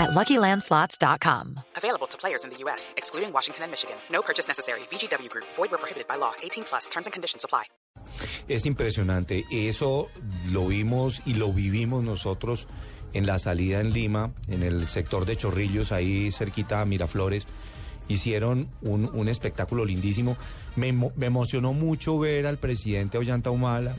at LuckyLandSlots.com. Available to players in the U.S., excluding Washington and Michigan. No purchase necessary. VGW Group. Void where prohibited by law. 18 plus. Terms and conditions apply. Es impresionante. Eso lo vimos y lo vivimos nosotros en la salida en Lima, en el sector de Chorrillos, ahí cerquita a Miraflores. Hicieron un, un espectáculo lindísimo. Me, me emocionó mucho ver al presidente Ollanta Humala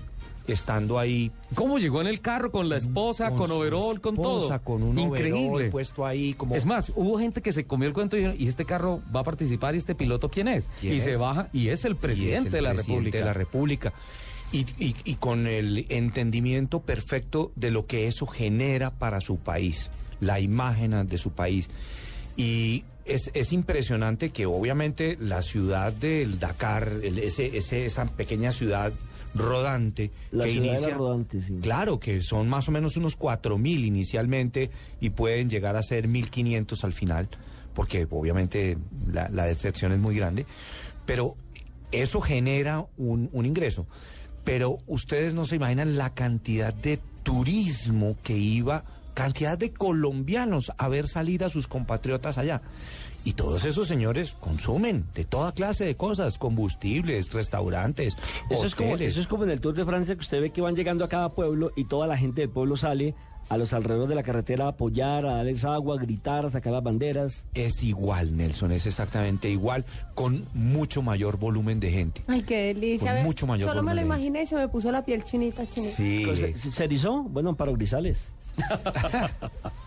estando ahí. ¿Cómo llegó en el carro con la esposa, con, su overol, con todo? Con un Increíble. puesto ahí como... Es más, hubo gente que se comió el cuento y, dijeron, ¿y este carro va a participar y este piloto quién es? ¿Quién y es? se baja y es el es presidente el de la presidente República. de la República. Y, y- y con el entendimiento perfecto de lo que eso genera para su país, la imagen de su país. Y es, es impresionante que obviamente la ciudad del Dakar, el- ese, ese- esa pequeña ciudad rodante La que inicia, rodante, sí. Claro, que son más o menos unos 4.000 inicialmente y pueden llegar a ser 1.500 al final, porque obviamente la, la decepción es muy grande, pero eso genera un, un ingreso. Pero ustedes no se imaginan la cantidad de turismo que iba, cantidad de colombianos a ver salir a sus compatriotas allá. Y todos esos señores consumen de toda clase de cosas, combustibles, restaurantes, Eso es, como, hoteles. eso es como en el Tour de Francia que usted ve que van llegando a cada pueblo y toda la gente del pueblo sale a los alrededores de la carretera a apoyar, a darles agua, a gritar, a sacar las banderas. Es igual, Nelson, es exactamente igual, con mucho mayor volumen de gente. Ay, qué delicia. Con mucho mayor Solo me lo imaginé y se me puso la piel chinita, chinita. Sí. ¿Se, se erizó? Bueno, Amparo Grisales.